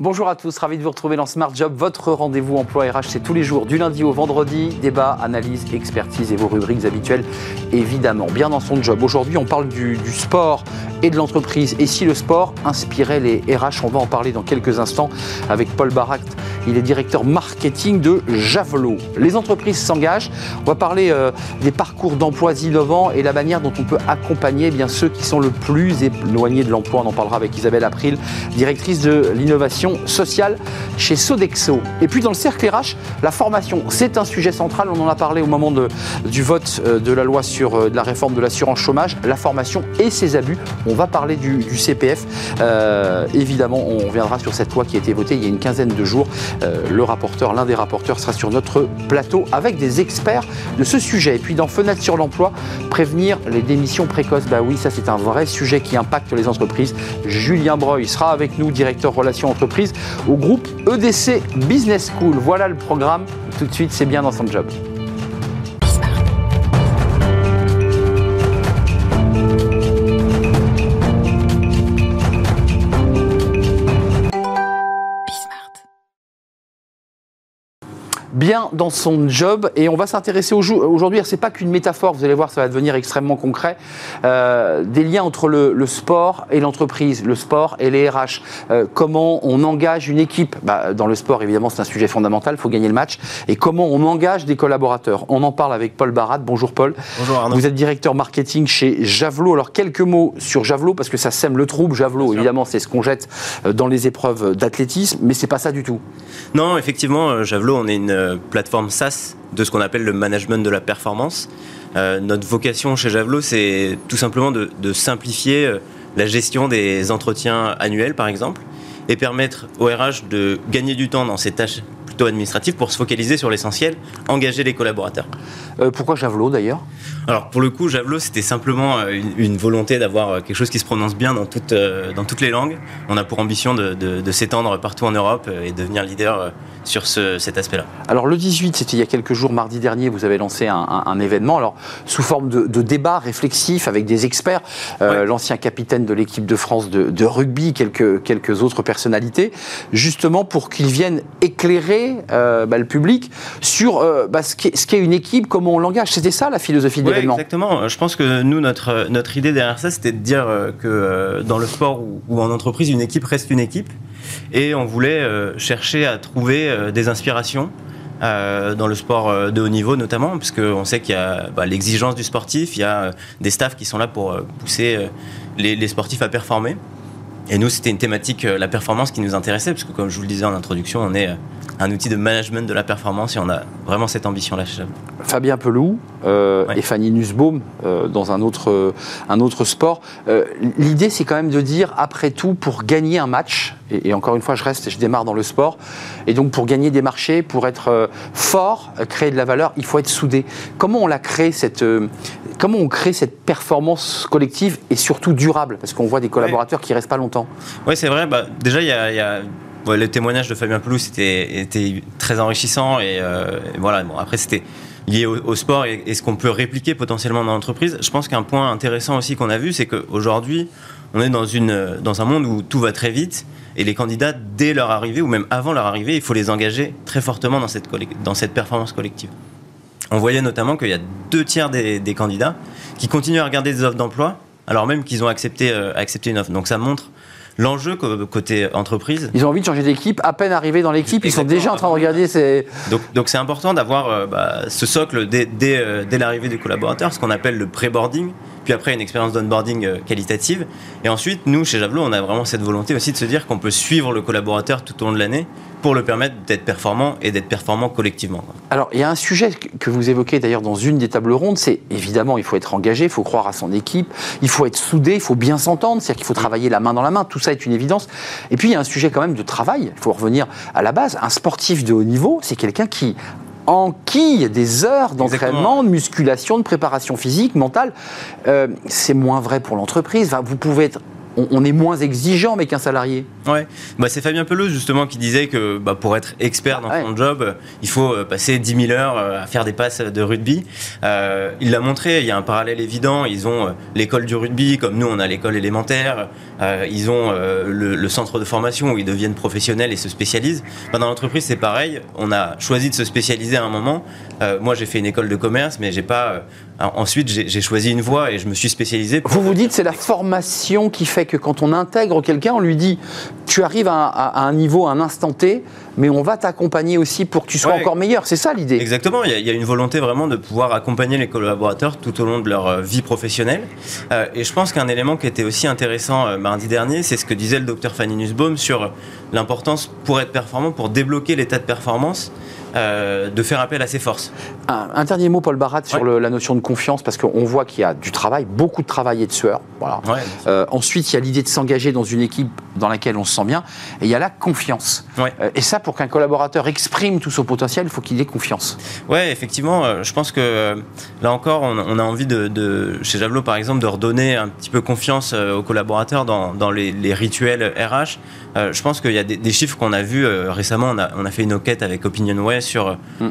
Bonjour à tous, ravi de vous retrouver dans Smart Job, votre rendez-vous emploi RH, c'est tous les jours, du lundi au vendredi, débat, analyse, expertise et vos rubriques habituelles, évidemment. Bien dans son job. Aujourd'hui, on parle du, sport et de l'entreprise. Et si le sport inspirait les RH, on va en parler dans quelques instants avec Paul Barat. Il est directeur marketing de Javelot. Les entreprises s'engagent. On va parler euh, des parcours d'emploi innovants et la manière dont on peut accompagner eh bien, ceux qui sont le plus éloignés de l'emploi. On en parlera avec Isabelle April, directrice de l'innovation sociale chez Sodexo. Et puis dans le cercle RH, la formation, c'est un sujet central. On en a parlé au moment du vote euh, de la loi sur euh, la réforme de l'assurance chômage, la formation et ses abus. On va parler du, CPF. Évidemment, on reviendra sur cette loi qui a été votée il y a une quinzaine de jours. Le rapporteur, l'un des rapporteurs sera sur notre plateau avec des experts de ce sujet. Et puis dans Fenêtre sur l'emploi, prévenir les démissions précoces. Bah oui, ça c'est un vrai sujet qui impacte les entreprises. Julien Breuil sera avec nous, directeur relations entreprises au groupe EDC Business School. Voilà le programme. Tout de suite, c'est bien dans son job. Bien dans son job. Et on va s'intéresser aujourd'hui, c'est pas qu'une métaphore, vous allez voir, ça va devenir extrêmement concret, euh, des liens entre le, sport et l'entreprise, le sport et les RH. Euh, comment on engage une équipe? Bah, Dans le sport, évidemment, c'est un sujet fondamental, il faut gagner le match. Et comment on engage des collaborateurs? On en parle avec Paul Barat. Bonjour Paul. Bonjour Arnaud. Vous êtes directeur marketing chez Javelot. Alors quelques mots sur Javelot, parce que ça sème le trouble. Javelot, évidemment, c'est ce qu'on jette euh, dans les épreuves d'athlétisme, mais c'est pas ça du tout. Non, effectivement, Javelot, on est une plateforme SaaS de ce qu'on appelle le management de la performance. Euh, notre vocation chez Javelot, c'est tout simplement de, simplifier euh, la gestion des entretiens annuels, par exemple, et permettre au RH de gagner du temps dans ces tâches plutôt administratives pour se focaliser sur l'essentiel, engager les collaborateurs. Euh, pourquoi Javelot d'ailleurs? Alors pour le coup, Javelot, c'était simplement euh, une, volonté d'avoir euh, quelque chose qui se prononce bien dans, euh, dans toutes les langues. On a pour ambition de, s'étendre partout en Europe et devenir leader sur cet aspect-là. Alors le 18, c'était il y a quelques jours, mardi dernier, vous avez lancé un, événement, alors sous forme de, débat réflexif avec des experts, l'ancien capitaine de l'équipe de France de, rugby, quelques, quelques autres personnalités, justement pour qu'ils viennent éclairer bah, le public sur bah, ce qu'est une équipe, comment on l'engage. C'était ça la philosophie de Exactement. Je pense que nous, notre, notre idée derrière ça, c'était de dire euh, que euh, dans le sport ou, en entreprise, une équipe reste une équipe. Et on voulait euh, chercher à trouver des inspirations. dans le sport de haut niveau notamment, parce qu'on sait qu'il y a bah, l'exigence du sportif, il y a des staffs qui sont là pour pousser les, les, sportifs à performer. Et nous, c'était une thématique, la performance, qui nous intéressait, parce que comme je vous le disais en introduction, on est un outil de management de la performance et on a vraiment cette ambition-là chez Fabien Pelou euh, et Fanny Nussbaum euh, dans un autre, euh, un autre sport. L'idée, c'est quand même de dire, après tout, pour gagner un match, et, encore une fois, je reste et je démarre dans le sport, et donc pour gagner des marchés, pour être fort, créer de la valeur, il faut être soudé. Comment on la crée cette, comment on crée cette performance collective et surtout durable? Parce qu'on voit des collaborateurs qui restent pas longtemps. Oui, c'est vrai. Bah, déjà, il y a le témoignage de Fabien Peloux était, était très enrichissant et, euh, voilà. Bon, après, c'était lié au, sport et, ce qu'on peut répliquer potentiellement dans l'entreprise. Je pense qu'un point intéressant aussi qu'on a vu, c'est qu'aujourd'hui, on est dans, une, dans un monde où tout va très vite et les candidats, dès leur arrivée ou même avant leur arrivée, il faut les engager très fortement dans cette, dans cette performance collective. On voyait notamment qu'il y a deux tiers des, candidats qui continuent à regarder des offres d'emploi alors même qu'ils ont accepté, euh, accepté une offre. Donc ça montre L'enjeu côté entreprise. Ils ont envie de changer d'équipe, à peine arrivés dans l'équipe, ils sont déjà en train de regarder ces. Donc c'est important d'avoir euh, bah, ce socle dès, euh, dès l'arrivée des collaborateurs, ce qu'on appelle le pré-boarding puis après une expérience d'onboarding euh, qualitative. Et ensuite, nous, chez Javelot, on a vraiment cette volonté aussi de se dire qu'on peut suivre le collaborateur tout au long de l'année pour le permettre d'être performant et d'être performant collectivement. Alors, il y a un sujet que vous évoquez d'ailleurs dans une des tables rondes, c'est évidemment, il faut être engagé, il faut croire à son équipe, il faut être soudé, il faut bien s'entendre, c'est-à-dire qu'il faut travailler la main dans la main, tout ça est une évidence. Et puis, il y a un sujet quand même de travail, il faut revenir à la base. Un sportif de haut niveau, c'est quelqu'un qui enquille des heures d'entraînement, de musculation, de préparation physique, mentale. Euh, c'est moins vrai pour l'entreprise. Vous pouvez être on, est moins exigeant avec un salarié. Ouais, bah, c'est Fabien Peleux justement qui disait que bah, pour être expert dans son job, il faut euh, passer 10 000 heures euh, à faire des passes de rugby. Euh, il l'a montré, il y a un parallèle évident. Ils ont l'école du rugby, comme nous on a l'école élémentaire. ils ont le, centre de formation où ils deviennent professionnels et se spécialisent. Bah, dans l'entreprise, c'est pareil. On a choisi de se spécialiser à un moment. moi, j'ai fait une école de commerce, mais j'ai pas ensuite, j'ai choisi une voie et je me suis spécialisé. Vous vous dites, c'est la formation qui fait que quand on intègre quelqu'un, on lui dit, tu arrives à, un niveau, à un instant T, mais on va t'accompagner aussi pour que tu sois encore meilleur. C'est ça l'idée. Exactement. Il y, a, une volonté vraiment de pouvoir accompagner les collaborateurs tout au long de leur euh, vie professionnelle. Euh, et je pense qu'un élément qui était aussi intéressant euh, mardi dernier, c'est ce que disait le docteur Fanny Nussbaum sur l'importance pour être performant, pour débloquer l'état de performance. de faire appel à ses forces. Un, dernier mot, Paul Barat, sur la notion de confiance, parce qu'on voit qu'il y a du travail, beaucoup de travail et de sueur. Voilà. ensuite, il y a l'idée de s'engager dans une équipe dans laquelle on se sent bien, et il y a la confiance. et ça, pour qu'un collaborateur exprime tout son potentiel, il faut qu'il ait confiance. Oui, effectivement, euh, je pense que euh, là encore, on, a envie de, chez Javelot par exemple, de redonner un petit peu confiance euh, aux collaborateurs dans, les, rituels RH. Je pense qu'il y a des, chiffres qu'on a vus récemment. On a, fait une enquête avec OpinionWay sur mm.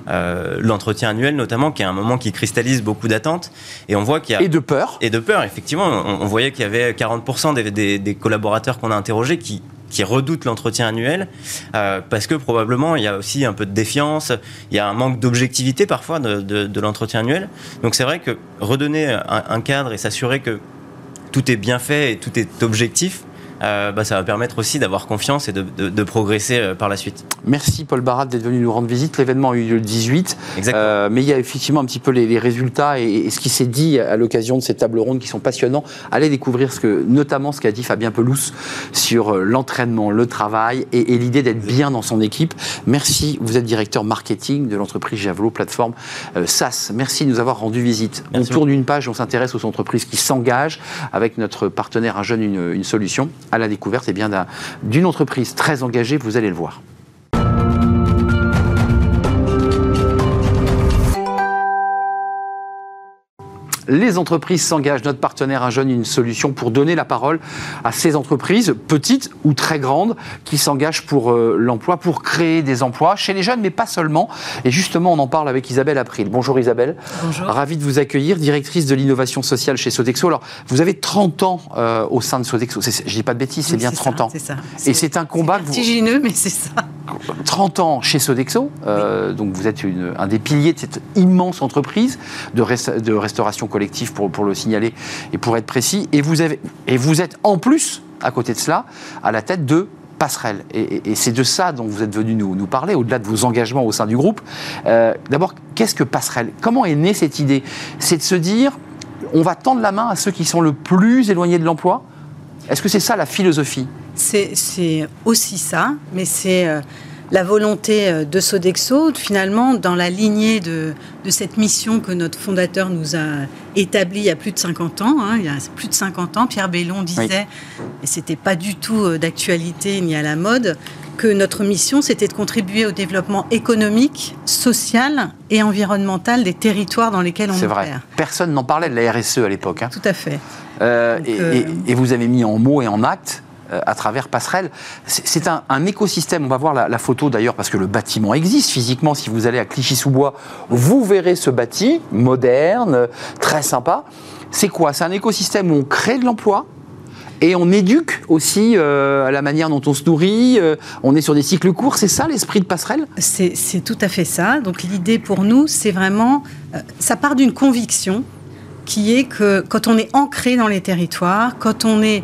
l'entretien annuel, notamment, qui est un moment qui cristallise beaucoup d'attentes. Et on voit qu'il y a. Et de peur. Et de peur, effectivement. On, voyait qu'il y avait 40% des, des collaborateurs qu'on a interrogés qui qui redoutent l'entretien annuel, euh, parce que probablement il y a aussi un peu de défiance, il y a un manque d'objectivité parfois de, l'entretien annuel. Donc c'est vrai que redonner un cadre et s'assurer que tout est bien fait et tout est objectif, euh, bah, ça va permettre aussi d'avoir confiance et de, progresser euh, par la suite. Merci Paul Barat d'être venu nous rendre visite. L'événement a eu lieu le 18, euh, mais il y a effectivement un petit peu les, résultats et, ce qui s'est dit à l'occasion de ces tables rondes qui sont passionnants. Allez découvrir ce que, notamment ce qu'a dit Fabien Pelouse sur l'entraînement, le travail et, l'idée d'être bien dans son équipe. Merci, vous êtes directeur marketing de l'entreprise Javelot, plateforme SAS. Merci de nous avoir rendu visite. on tourne une page, on s'intéresse aux entreprises qui s'engagent avec notre partenaire Un Jeune, une, une solution à la découverte eh bien, d'une entreprise très engagée, vous allez le voir. Les entreprises s'engagent, notre partenaire Un Jeune, une solution pour donner la parole à ces entreprises, petites ou très grandes, qui s'engagent pour euh, l'emploi, pour créer des emplois chez les jeunes, mais pas seulement. Et justement, on en parle avec Isabelle April. Bonjour Isabelle. Bonjour. Ravi de vous accueillir, directrice de l'innovation sociale chez Sodexo. Alors, vous avez 30 ans euh, au sein de Sodexo. Je dis pas de bêtises, c'est bien 30 ans. C'est ça. Et c'est un combat. Vertigineux, mais c'est ça. 30 ans chez Sodexo, euh, donc vous êtes un des piliers de cette immense entreprise de, restauration collective, pour, le signaler et pour être précis, et vous, êtes en plus, à côté de cela, à la tête de Passerelle. Et, c'est de ça dont vous êtes venu nous, nous parler, au-delà de vos engagements au sein du groupe. Euh, d'abord, qu'est-ce que Passerelle? Comment est née cette idée? C'est de se dire, on va tendre la main à ceux qui sont le plus éloignés de l'emploi? Est-ce que c'est ça la philosophie? C'est aussi ça, mais c'est euh, la volonté euh, de Sodexo, finalement, dans la lignée de, cette mission que notre fondateur nous a établie il y a plus de 50 ans. Hein, il y a plus de 50 ans, Pierre Bellon disait, et c'était pas du tout euh, d'actualité ni à la mode, que notre mission, c'était de contribuer au développement économique, social et environnemental des territoires dans lesquels on C'est vrai. Personne n'en parlait de la RSE à l'époque. Hein. Tout à fait. et, vous avez mis en mots et en actes à travers Passerelle. C'est un, écosystème, on va voir la, photo d'ailleurs parce que le bâtiment existe physiquement. Si vous allez à Clichy-sous-Bois, vous verrez ce bâti moderne, très sympa. C'est quoi? C'est un écosystème où on crée de l'emploi, et on éduque aussi euh, à la manière dont on se nourrit. Euh, on est sur des cycles courts. C'est ça l'esprit de passerelle? C'est tout à fait ça. Donc l'idée pour nous, c'est vraiment, ça part d'une conviction qui est que quand on est ancré dans les territoires, quand on est euh,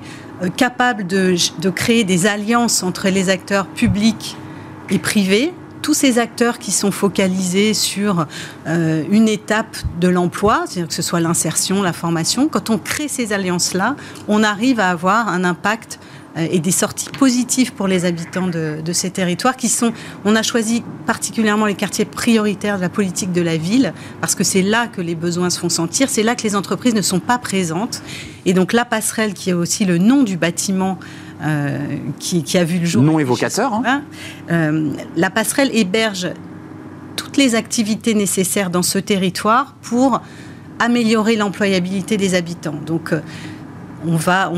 capable de, créer des alliances entre les acteurs publics et privés, tous ces acteurs qui sont focalisés sur euh, une étape de l'emploi, c'est-à-dire que ce soit l'insertion, la formation, quand on crée ces alliances-là, on arrive à avoir un impact euh, et des sorties positives pour les habitants de, ces territoires qui sont, on a choisi particulièrement les quartiers prioritaires de la politique de la ville parce que c'est là que les besoins se font sentir, c'est là que les entreprises ne sont pas présentes. Et donc la passerelle, qui est aussi le nom du bâtiment euh, qui, a vu le jour. Non évocateur. Hein. Euh, la passerelle héberge toutes les activités nécessaires dans ce territoire pour améliorer l'employabilité des habitants. Donc, on va,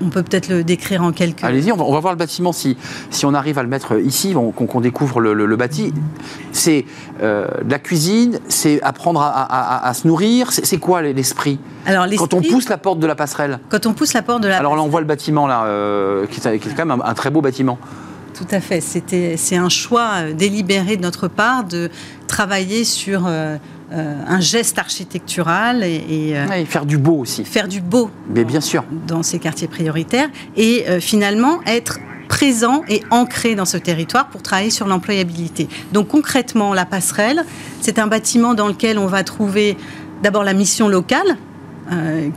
on, peut peut-être le décrire en quelques. Allez-y, on, va, voir le bâtiment si, si on arrive à le mettre ici, qu'on découvre le, bâti. C'est euh, la cuisine, c'est apprendre à, se nourrir. C'est quoi l'esprit Alors quand on pousse la porte de la passerelle? Quand on pousse la porte de la. Alors là, on voit le bâtiment là, euh, qui, est, quand même un, très beau bâtiment. Tout à fait. C'était, c'est un choix euh, délibéré de notre part de travailler sur euh, un geste architectural et, euh, faire du beau aussi. Faire du beau. Mais bien sûr. Dans ces quartiers prioritaires et euh, finalement être présent et ancré dans ce territoire pour travailler sur l'employabilité. Donc concrètement, la passerelle, c'est un bâtiment dans lequel on va trouver d'abord la mission locale,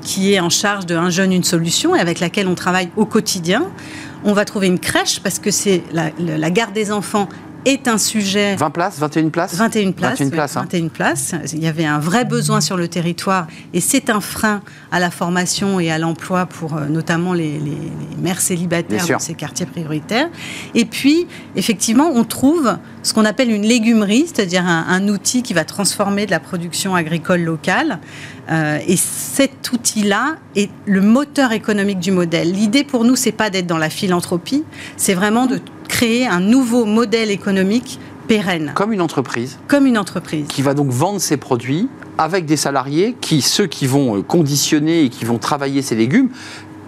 qui est en charge de Un jeune, une solution, et avec laquelle on travaille au quotidien. On va trouver une crèche, parce que c'est la, la, garde des enfants est un sujet. 20 places 21 places 21 places. 21 places, 21 hein. places. Il y avait un vrai besoin sur le territoire et c'est un frein à la formation et à l'emploi pour euh, notamment les, mères célibataires dans ces quartiers prioritaires. Et puis, effectivement, on trouve ce qu'on appelle une légumerie, c'est-à-dire un, outil qui va transformer de la production agricole locale. Euh, et cet outil-là est le moteur économique du modèle. L'idée pour nous, c'est pas d'être dans la philanthropie, c'est vraiment de créer un nouveau modèle économique pérenne. Comme une entreprise. Comme une entreprise. Qui va donc vendre ses produits avec des salariés qui, ceux qui vont euh, conditionner et qui vont travailler ces légumes,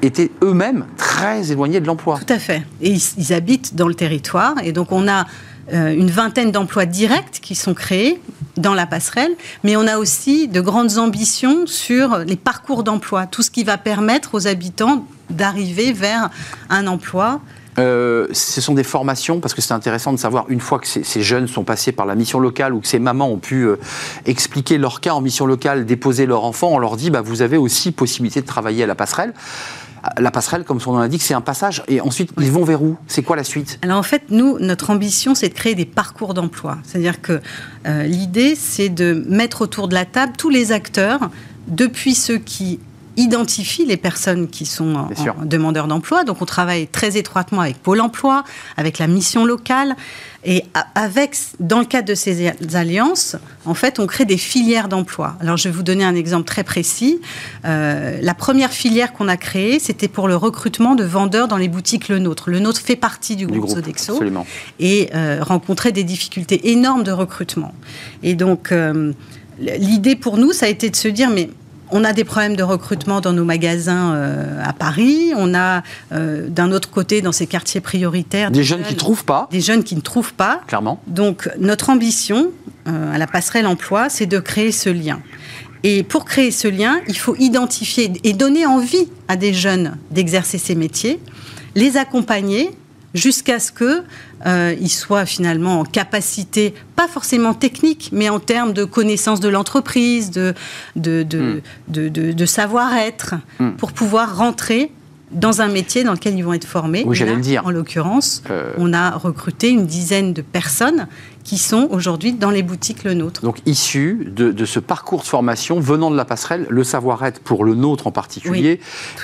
étaient eux-mêmes très éloignés de l'emploi. Tout à fait. Et ils, habitent dans le territoire. Et donc on a euh, une vingtaine d'emplois directs qui sont créés dans la passerelle, mais on a aussi de grandes ambitions sur les parcours d'emploi, tout ce qui va permettre aux habitants d'arriver vers un emploi euh, ce sont des formations, parce que c'est intéressant de savoir, une fois que ces, jeunes sont passés par la mission locale ou que ces mamans ont pu euh, expliquer leur cas en mission locale, déposer leur enfant, on leur dit, bah, vous avez aussi possibilité de travailler à la passerelle. La passerelle, comme son nom l'indique, c'est un passage. Et ensuite, ils vont vers où? C'est quoi la suite? Alors en fait, nous, notre ambition, c'est de créer des parcours d'emploi. C'est-à-dire que euh, l'idée, c'est de mettre autour de la table tous les acteurs, depuis ceux qui identifie les personnes qui sont demandeurs d'emploi. Donc on travaille très étroitement avec Pôle Emploi, avec la mission locale. Et avec, dans le cadre de ces alliances, en fait, on crée des filières d'emploi. Alors, je vais vous donner un exemple très précis. Euh, la première filière qu'on a créée, c'était pour le recrutement de vendeurs dans les boutiques Le Nôtre. Le Nôtre fait partie du groupe, Sodexo et euh, rencontrait des difficultés énormes de recrutement. Et donc, euh, l'idée pour nous, ça a été de se dire, mais on a des problèmes de recrutement dans nos magasins euh, à Paris. On a euh, d'un autre côté, dans ces quartiers prioritaires, des, jeunes, qui ne trouvent pas. Des jeunes qui ne trouvent pas. Clairement. Donc notre ambition euh, à la passerelle emploi, c'est de créer ce lien. Et pour créer ce lien, il faut identifier et donner envie à des jeunes d'exercer ces métiers, les accompagner jusqu'à ce qu'ils euh, soient finalement en capacité, pas forcément technique, mais en termes de connaissance de l'entreprise, de, de, de, hmm. de savoir-être, hmm. pour pouvoir rentrer dans un métier dans lequel ils vont être formés. Oui, j'allais le dire. En l'occurrence, euh. on a recruté une dizaine de personnes qui sont aujourd'hui dans les boutiques Le Nôtre. Donc issus de, ce parcours de formation venant de la passerelle, le savoir-être pour Le Nôtre en particulier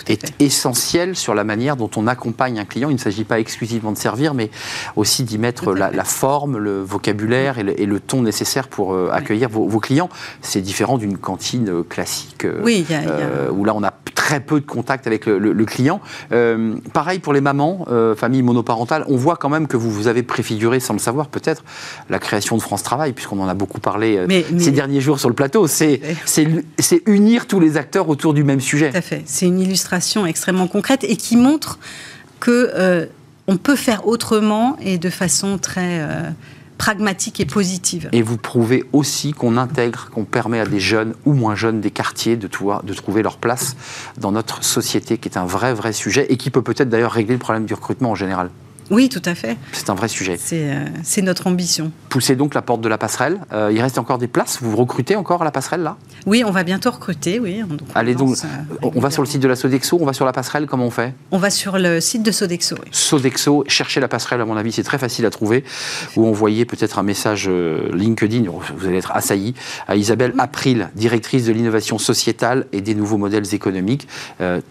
est essentiel sur la manière dont on accompagne un client. Il ne s'agit pas exclusivement de servir, mais aussi d'y mettre la, forme, le vocabulaire et le, ton nécessaire pour euh, accueillir vos, clients. C'est différent d'une cantine euh, classique oui, où là on a très peu de contact avec le, client. Euh, pareil pour les mamans, euh, familles monoparentales, on voit quand même que vous, vous avez préfiguré, sans le savoir peut-être, la création de France Travail, puisqu'on en a beaucoup parlé euh, ces derniers jours sur le plateau. C'est unir tous les acteurs autour du même sujet. Tout à fait. C'est une illustration extrêmement concrète et qui montre que on peut faire autrement et de façon très pragmatique et positive. Et vous prouvez aussi qu'on intègre, qu'on permet à des jeunes ou moins jeunes des quartiers de, de trouver leur place dans notre société, qui est un vrai, vrai sujet et qui peut peut-être d'ailleurs régler le problème du recrutement en général. Oui, tout à fait. C'est un vrai sujet. C'est euh, notre ambition. Poussez donc la porte de la passerelle. Euh, il reste encore des places. Vous recrutez encore à la passerelle là? Oui, on va bientôt recruter. Oui. Allez donc, euh, on va sur le site de la Sodexo, on va sur la passerelle. Comment on fait? On va sur le site de Sodexo. Sodexo, cherchez la passerelle. À mon avis, c'est très facile à trouver. Ou envoyez peut-être un message LinkedIn. Vous allez être assailli à Isabelle April, directrice de l'innovation sociétale et des nouveaux modèles économiques.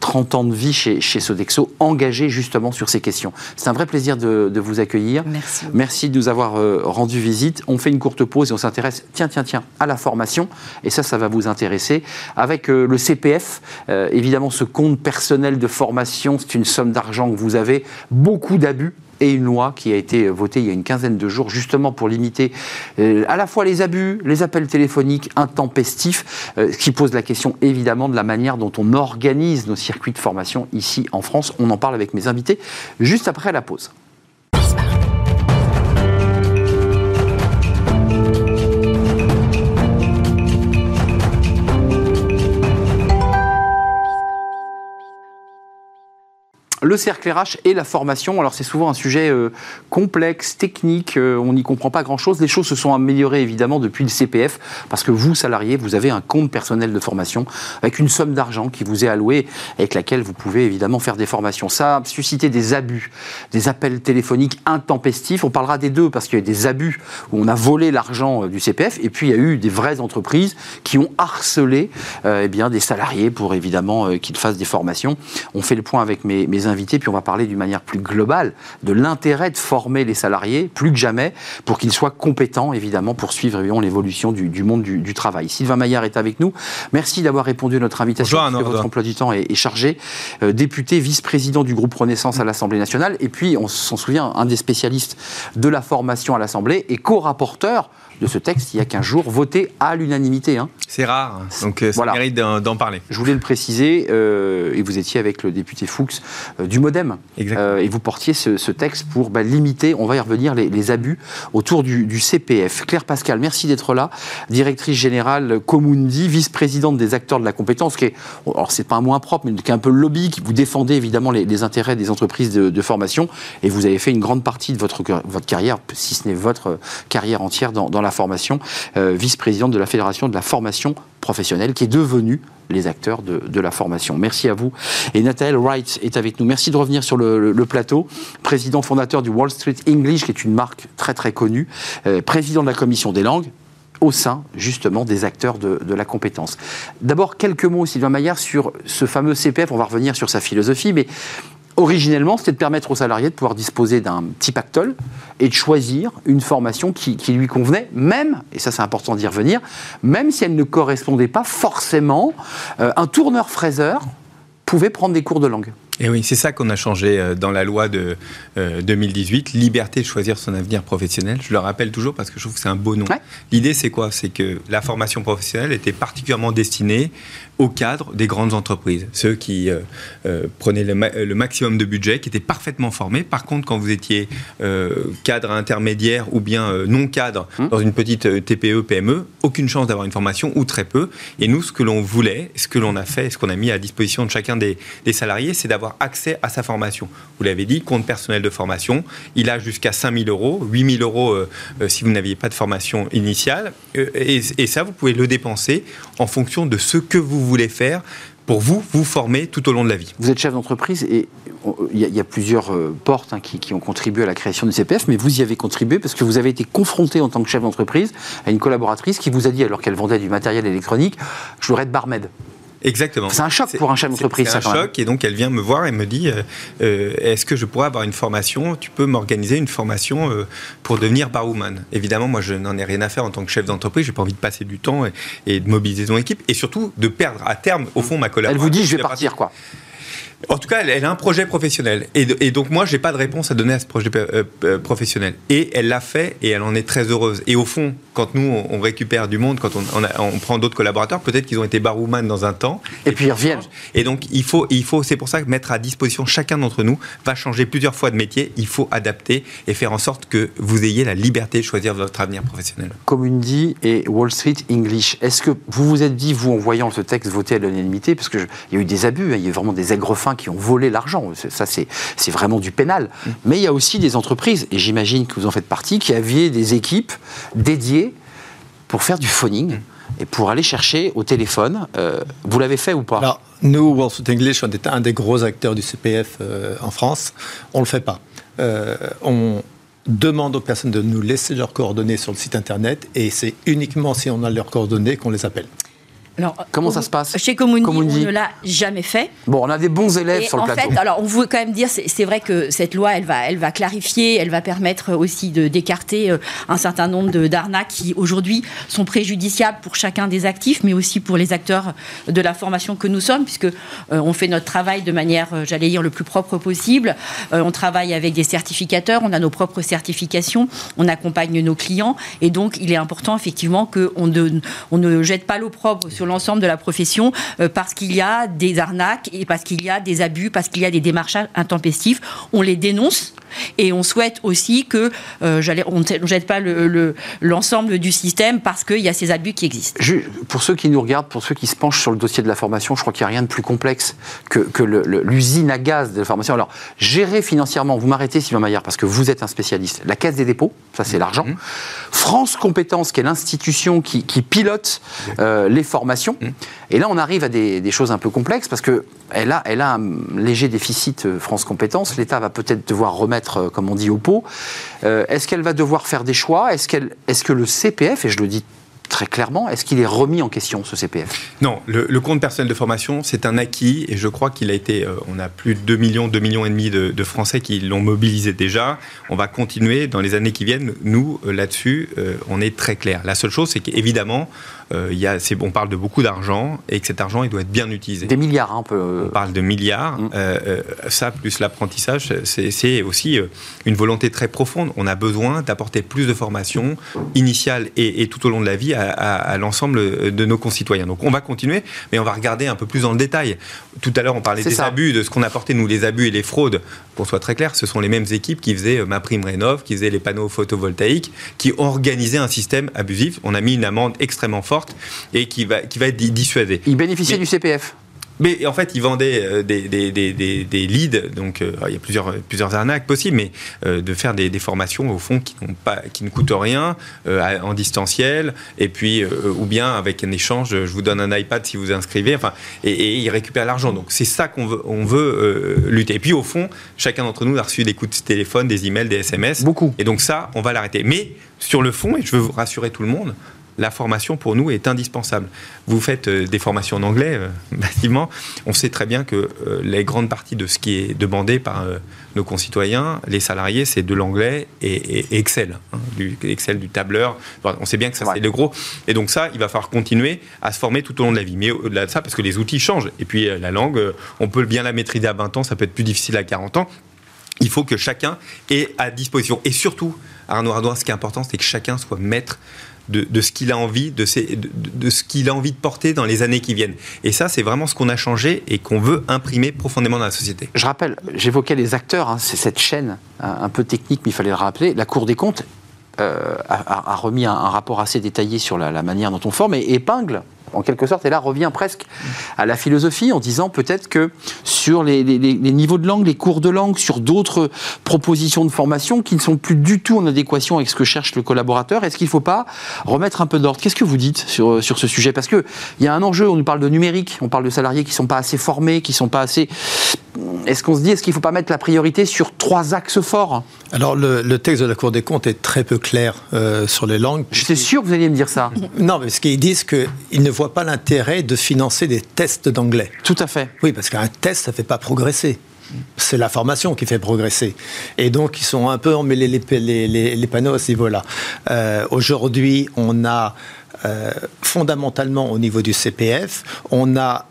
30 ans de vie chez, chez Sodexo, engagée justement sur ces questions. C'est un vrai plaisir plaisir de, vous accueillir. Merci. Merci de nous avoir euh, rendu visite. On fait une courte pause et on s'intéresse, tiens, tiens, tiens, à la formation. Et ça, ça va vous intéresser. Avec euh, le CPF, euh, évidemment, ce compte personnel de formation, c'est une somme d'argent que vous avez. Beaucoup d'abus et une loi qui a été votée il y a une quinzaine de jours justement pour limiter euh, à la fois les abus, les appels téléphoniques intempestifs, euh, ce qui pose la question évidemment de la manière dont on organise nos circuits de formation ici en France. On en parle avec mes invités juste après la pause. Le cercle RH et la formation. Alors c'est souvent un sujet euh, complexe, technique, euh, on n'y comprend pas grand-chose. Les choses se sont améliorées évidemment depuis le CPF, parce que vous, salariés, vous avez un compte personnel de formation avec une somme d'argent qui vous est allouée, avec laquelle vous pouvez évidemment faire des formations. Ça a suscité des abus, des appels téléphoniques intempestifs. On parlera des deux, parce qu'il y a eu des abus où on a volé l'argent euh, du CPF, et puis il y a eu des vraies entreprises qui ont harcelé eh bien, des salariés pour évidemment qu'ils fassent des formations. On fait le point avec mes, mes puis on va parler d'une manière plus globale de l'intérêt de former les salariés, plus que jamais, pour qu'ils soient compétents, évidemment, pour suivre l'évolution du, monde du, travail. Sylvain Maillard est avec nous. Merci d'avoir répondu à notre invitation, parce que votre emploi du temps est, chargé. Euh, député, vice-président du groupe Renaissance à l'Assemblée nationale, et puis, on s'en souvient, un des spécialistes de la formation à l'Assemblée et co-rapporteur de ce texte il y a 15 jours, voté à l'unanimité. Hein. C'est rare, donc euh, ça mérite d'en parler. Je voulais le préciser, euh, et vous étiez avec le député Fuchs euh, du Modem, et vous portiez ce, texte pour bah, limiter, on va y revenir, les, abus autour du, CPF. Claire Pascal, merci d'être là, directrice générale Comundi, vice-présidente des acteurs de la compétence, qui est, alors c'est pas un mot impropre, mais qui est un peu le lobby, qui vous défendez évidemment les, intérêts des entreprises de, formation, et vous avez fait une grande partie de votre, votre carrière, si ce n'est votre carrière entière dans, dans la formation, euh, vice-présidente de la Fédération de la formation professionnelle, qui est devenue les acteurs de, la formation. Merci à vous. Et Nathalie Wright est avec nous. Merci de revenir sur le, plateau. Président fondateur du Wall Street English, qui est une marque très très connue. Euh, président de la commission des langues au sein justement des acteurs de, de la compétence. D'abord, quelques mots, Sylvain Maillard, sur ce fameux CPF. On va revenir sur sa philosophie, mais originellement, c'était de permettre aux salariés de pouvoir disposer d'un petit pactole et de choisir une formation qui, lui convenait, même, et ça c'est important d'y revenir, même si elle ne correspondait pas forcément, euh, un tourneur-fraiseur pouvait prendre des cours de langue. Et oui, c'est ça qu'on a changé euh, dans la loi de 2018, euh, liberté de choisir son avenir professionnel. Je le rappelle toujours parce que je trouve que c'est un beau nom. L'idée, c'est quoi? C'est que la formation professionnelle était particulièrement destinée au cadre des grandes entreprises, ceux qui euh, euh, prenaient le, maximum de budget, qui étaient parfaitement formés. Par contre, quand vous étiez euh, cadre intermédiaire ou bien non cadre hum. dans une petite TPE, PME, aucune chance d'avoir une formation ou très peu. Et nous, ce que l'on voulait, ce que l'on a fait, ce qu'on a mis à disposition de chacun des, des salariés, c'est d'avoir accès à sa formation. Vous l'avez dit, compte personnel de formation, il a jusqu'à 5000 euros, 8000 euros si vous n'aviez pas de formation initiale. Et, et ça, vous pouvez le dépenser en fonction de ce que vous voulez faire pour vous, vous former tout au long de la vie. Vous êtes chef d'entreprise et il y, a plusieurs euh, portes hein, qui, ont contribué à la création du CPF, mais vous y avez contribué parce que vous avez été confronté en tant que chef d'entreprise à une collaboratrice qui vous a dit, alors qu'elle vendait du matériel électronique, je voudrais être barmaid. Exactement. C'est un choc pour un chef d'entreprise. C'est un choc et donc elle vient me voir et me dit euh, euh, est-ce que je pourrais avoir une formation? Tu peux m'organiser une formation euh, pour devenir barwoman Évidemment, moi je n'en ai rien à faire en tant que chef d'entreprise. J'ai pas envie de passer du temps et, de mobiliser mon équipe et surtout de perdre à terme au fond ma collaboration. Elle vous dit je vais partir quoi en tout cas, elle, a un projet professionnel. Et, donc, moi, je n'ai pas de réponse à donner à ce projet euh, euh, professionnel. Et elle l'a fait et elle en est très heureuse. Et au fond, quand nous, on, récupère du monde, quand on, prend d'autres collaborateurs, peut-être qu'ils ont été barwoman dans un temps. Et, puis ils reviennent. Et donc, il faut, il faut c'est pour ça que mettre à disposition chacun d'entre nous va changer plusieurs fois de métier. Il faut adapter et faire en sorte que vous ayez la liberté de choisir votre avenir professionnel. Community et Wall Street English. Est-ce que vous vous êtes dit, vous, en voyant ce texte voté à l'unanimité, parce qu'il y a eu des abus, hein, il y a eu vraiment des aigrefins qui ont volé l'argent. Ça, c'est vraiment du pénal. Mm. Mais il y a aussi des entreprises, et j'imagine que vous en faites partie, qui aviez des équipes dédiées pour faire du phoning mm. et pour aller chercher au téléphone. Euh, vous l'avez fait ou pas? Alors, nous, Street English, on est un des gros acteurs du CPF euh, en France. On ne le fait pas. Euh, on demande aux personnes de nous laisser leurs coordonnées sur le site internet et c'est uniquement si on a leurs coordonnées qu'on les appelle. Alors, Comment ça se passe Chez Comundi, on ne l'a jamais fait. Bon, on a des bons élèves sur le en plateau. Fait, alors, on veut quand même dire, c'est vrai que cette loi, elle va, elle va clarifier, elle va permettre aussi d'écarter euh, un certain nombre d'arnaques qui, aujourd'hui, sont préjudiciables pour chacun des actifs, mais aussi pour les acteurs de la formation que nous sommes, puisque euh, on fait notre travail de manière, euh, j'allais dire, le plus propre possible. on travaille avec des certificateurs, on a nos propres certifications, on accompagne nos clients, et donc, il est important, effectivement, qu'on ne, on ne jette pas l'opprobre sur l'ensemble de la profession euh, parce qu'il y a des arnaques et parce qu'il y a des abus, parce qu'il y a des démarchages intempestifs. On les dénonce et on souhaite aussi que euh, on ne jette pas l'ensemble le, du système parce qu'il y a ces abus qui existent. pour ceux qui nous regardent, pour ceux qui se penchent sur le dossier de la formation, je crois qu'il n'y a rien de plus complexe que, que l'usine à gaz de la formation. Alors, gérer financièrement, vous m'arrêtez Sylvain Maillard parce que vous êtes un spécialiste. La caisse des dépôts, ça c'est l'argent. Mmh. France Compétences, qui est l'institution qui, pilote euh, les formations. Mmh. Et là, on arrive à des, choses un peu complexes parce qu'elle a, elle a un léger déficit euh, France Compétences. L'État va peut-être devoir remettre, euh, comme on dit, au pot. Euh, est-ce qu'elle va devoir faire des choix? Est-ce qu'elle, est-ce que le CPF, et je le dis très clairement, est-ce qu'il est remis en question, ce CPF Non, le, compte personnel de formation, c'est un acquis, et je crois qu'il a été, on a plus de 2 millions, 2 millions et demi de, Français qui l'ont mobilisé déjà. On va continuer dans les années qui viennent. Nous, là-dessus, on est très clair. La seule chose, c'est qu'évidemment, euh, y a, on parle de beaucoup d'argent et que cet argent, il doit être bien utilisé. Des milliards, hein, on peut... On parle de milliards. Mm. Euh, euh, ça, plus l'apprentissage, c'est aussi une volonté très profonde. On a besoin d'apporter plus de formation initiale et, tout au long de la vie à, l'ensemble de nos concitoyens. Donc on va continuer, mais on va regarder un peu plus dans le détail. Tout à l'heure, on parlait des abus, de ce qu'on apportait, nous, les abus et les fraudes. Pour soit très clair, ce sont les mêmes équipes qui faisaient ma prime rénov, qui faisaient les panneaux photovoltaïques, qui organisaient un système abusif. On a mis une amende extrêmement forte et qui va, qui va être dissuadé. Il bénéficiait du CPF mais en fait, ils vendaient euh, des, des, des, des, leads, donc euh, il y a plusieurs, plusieurs arnaques possibles, mais euh, de faire des, formations au fond qui, pas, qui ne coûtent rien, en distanciel, et puis, ou bien avec un échange, je vous donne un iPad si vous inscrivez, enfin, et, ils récupèrent l'argent. Donc c'est ça qu'on veut, on veut lutter. Et puis au fond, chacun d'entre nous a reçu des coups de téléphone, des emails, des SMS. Beaucoup. Et donc ça, on va l'arrêter. Mais sur le fond, et je veux vous rassurer tout le monde, la formation pour nous est indispensable. Vous faites euh, des formations en anglais, euh, On sait très bien que euh, les grandes parties de ce qui est demandé par nos concitoyens, les salariés, c'est de l'anglais et, Excel, hein, du Excel du tableur. on sait bien que ça c'est le gros. Et donc ça, il va falloir continuer à se former tout au long de la vie. Mais au-delà de ça, parce que les outils changent. Et puis la langue, on peut bien la maîtriser à 20 ans, ça peut être plus difficile à 40 ans. Il faut que chacun ait à disposition. Et surtout, Arnaud Ardoin, ce qui est important, c'est que chacun soit maître de, ce qu'il a envie, de, ce qu'il a envie de porter dans les années qui viennent. Et ça, c'est vraiment ce qu'on a changé et qu'on veut imprimer profondément dans la société. Je rappelle, j'évoquais les acteurs, hein, c'est cette chaîne un, peu technique, mais il fallait le rappeler. La Cour des comptes euh, a, remis un, rapport assez détaillé sur la manière dont on forme et épingle en quelque sorte, et là revient presque à la philosophie en disant peut-être que sur les, niveaux de langue, les cours de langue, sur d'autres propositions de formation qui ne sont plus du tout en adéquation avec ce que cherche le collaborateur, est-ce qu'il ne faut pas remettre un peu d'ordre? Qu'est-ce que vous dites sur, sur ce sujet? Parce qu'il y a un enjeu, on nous parle de numérique, on parle de salariés qui ne sont pas assez formés, qui ne sont pas assez... Est-ce qu'on se dit, est-ce qu'il ne faut pas mettre la priorité sur trois axes forts? Alors le, texte de la Cour des comptes est très peu clair euh, sur les langues. J'étais sûr que vous alliez me dire ça. Non, mais ce qu'ils disent, qu'ils ne voient pas l'intérêt de financer des tests d'anglais. Tout à fait. Oui, parce qu'un test, ça ne fait pas progresser. C'est la formation qui fait progresser. Et donc, ils sont un peu emmêlés les, les, panneaux à ce niveau-là. Euh, aujourd'hui, on a euh, fondamentalement au niveau du CPF, on a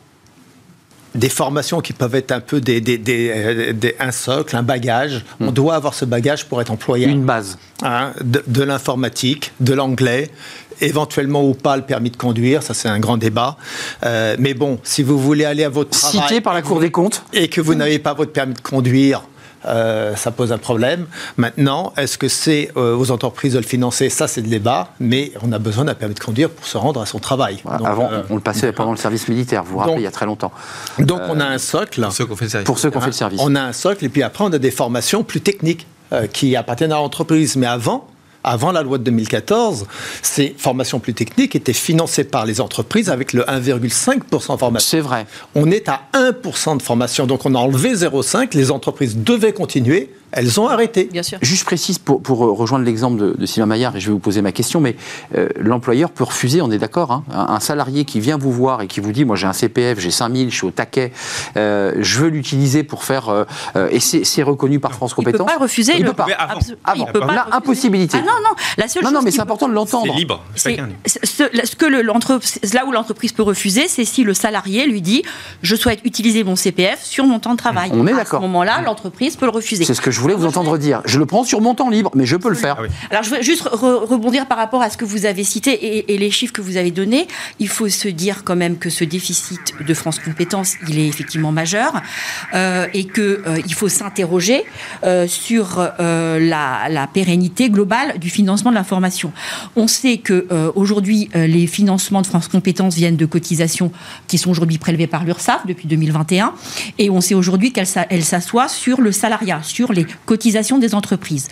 des formations qui peuvent être un peu des, des, un socle, un bagage. On hmm. doit avoir ce bagage pour être employé. Une base. Hein, de, l'informatique, de l'anglais, éventuellement ou pas le permis de conduire, ça c'est un grand débat. Euh, mais bon, si vous voulez aller à votre travail... Cité par la Cour des comptes. Et que vous n'avez pas votre permis de conduire, euh, ça pose un problème. Maintenant, est-ce que c'est euh, aux entreprises de le financer? Ça, c'est le débat, mais on a besoin d'un permis de conduire pour se rendre à son travail. Avant, on le passait pendant le service militaire, vous vous rappelez, il y a très longtemps. Donc, on a un socle. Pour ceux qui ont fait le service. Pour ceux qui ont fait le service. On a un socle, et puis après, on a des formations plus techniques qui appartiennent à l'entreprise. Mais avant, avant la loi de 2014, ces formations plus techniques étaient financées par les entreprises avec le 1,5% formation. C'est vrai. On est à 1% de formation, donc on a enlevé 0,5. Les entreprises devaient continuer elles ont arrêté. Bien sûr. Juste précise pour, pour rejoindre l'exemple de, de, Sylvain Maillard, et je vais vous poser ma question, mais euh, l'employeur peut refuser, on est d'accord, hein, un, un, salarié qui vient vous voir et qui vous dit, moi j'ai un CPF, j'ai 5000, je suis au taquet, euh, je veux l'utiliser pour faire, euh, et c'est reconnu par France Compétences. Il ne peut pas refuser. Il ne peut pas. Avant. Avant. Il peut pas. Là, impossibilité. Ah non, non, la seule non, chose non, mais c'est important de l'entendre. C'est libre. Chacun. Ce, ce que là où l'entreprise peut refuser, c'est si le salarié lui dit, je souhaite utiliser mon CPF sur mon temps de travail. On est d'accord. À ce moment-là, l'entreprise peut le refuser. C'est ce que je voulais vous entendre dire. Je le prends sur mon temps libre, mais je peux le faire. Ah oui. Alors, je veux juste re rebondir par rapport à ce que vous avez cité et, et, les chiffres que vous avez donnés. Il faut se dire quand même que ce déficit de France Compétences, il est effectivement majeur euh, et qu'il euh, faut s'interroger euh, sur euh, la, la, pérennité globale du financement de la formation. On sait que euh, aujourd'hui, les financements de France Compétences viennent de cotisations qui sont aujourd'hui prélevées par l'URSSAF depuis 2021 et on sait aujourd'hui qu'elles s'assoient sur le salariat, sur les cotisations des entreprises.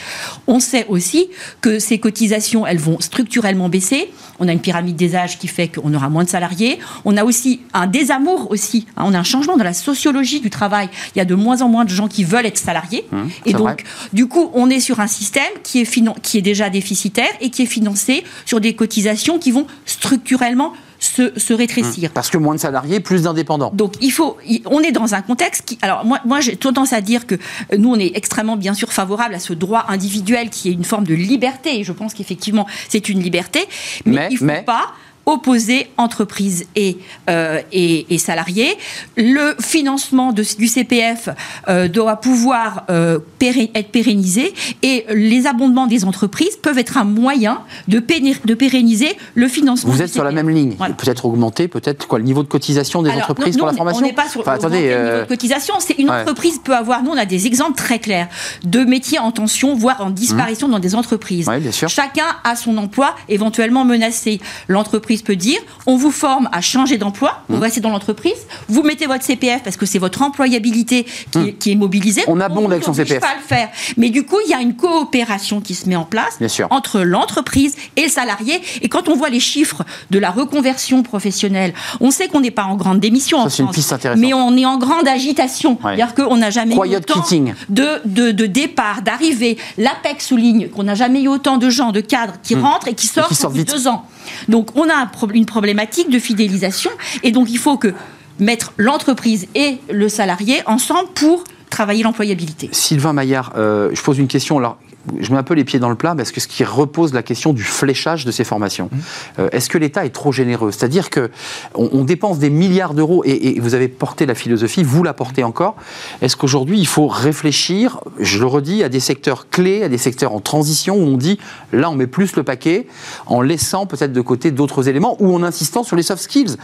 On sait aussi que ces cotisations, elles vont structurellement baisser. On a une pyramide des âges qui fait qu'on aura moins de salariés. On a aussi un désamour aussi. On a un changement dans la sociologie du travail. Il y a de moins en moins de gens qui veulent être salariés. Mmh, et donc, vrai. du coup, on est sur un système qui est, qui est déjà déficitaire et qui est financé sur des cotisations qui vont structurellement se, se, rétrécir. Parce que moins de salariés, plus d'indépendants. Donc il faut, on est dans un contexte qui, alors moi, moi j'ai tendance à dire que nous on est extrêmement bien sûr favorable à ce droit individuel qui est une forme de liberté. Et je pense qu'effectivement c'est une liberté, mais, mais il ne faut mais... pas opposer entreprises et, euh, et, et, salariés. Le financement de, du CPF euh, doit pouvoir euh, être pérennisé et les abondements des entreprises peuvent être un moyen de, pérenniser le financement. Vous êtes sur la même ligne. Voilà. Peut-être augmenter, peut-être quoi, le niveau de cotisation des Alors, entreprises non, pour la formation On n'est pas sur enfin, attendez, le niveau de cotisation. C'est une ouais. entreprise peut avoir. Nous, on a des exemples très clairs de métiers en tension, voire en disparition mmh. dans des entreprises. Ouais, bien sûr. Chacun a son emploi éventuellement menacé. L'entreprise peut dire on vous forme à changer d'emploi, vous restez dans l'entreprise, vous mettez votre CPF parce que c'est votre employabilité qui, Mmh. est, qui est mobilisée. On abonde avec son CPF. pas le faire. Mais du coup, il y a une coopération qui se met en place entre l'entreprise et le salarié. Et quand on voit les chiffres de la reconversion professionnelle, on sait qu'on n'est pas en grande démission Ça, en France, une piste mais on est en grande agitation. Ouais. C'est-à-dire qu'on n'a jamais eu autant de, de, de départ, d'arrivée. L'APEC souligne qu'on n'a jamais eu autant de gens, de cadres qui Mmh. rentrent et qui sortent qui sortent au bout de vite. deux ans. Donc on a une problématique de fidélisation et donc il faut que mettre l'entreprise et le salarié ensemble pour travailler l'employabilité. Sylvain Maillard, euh, je pose une question. Alors, je mets un peu les pieds dans le plat parce que ce qui repose la question du fléchage de ces formations. Mmh. Euh, Est-ce que l'État est trop généreux? C'est-à-dire que on, on, dépense des milliards d'euros et, et, vous avez porté la philosophie, vous la portez encore. Est-ce qu'aujourd'hui il faut réfléchir, je le redis, à des secteurs clés, à des secteurs en transition où on dit là on met plus le paquet en laissant peut-être de côté d'autres éléments ou en insistant sur les soft skills?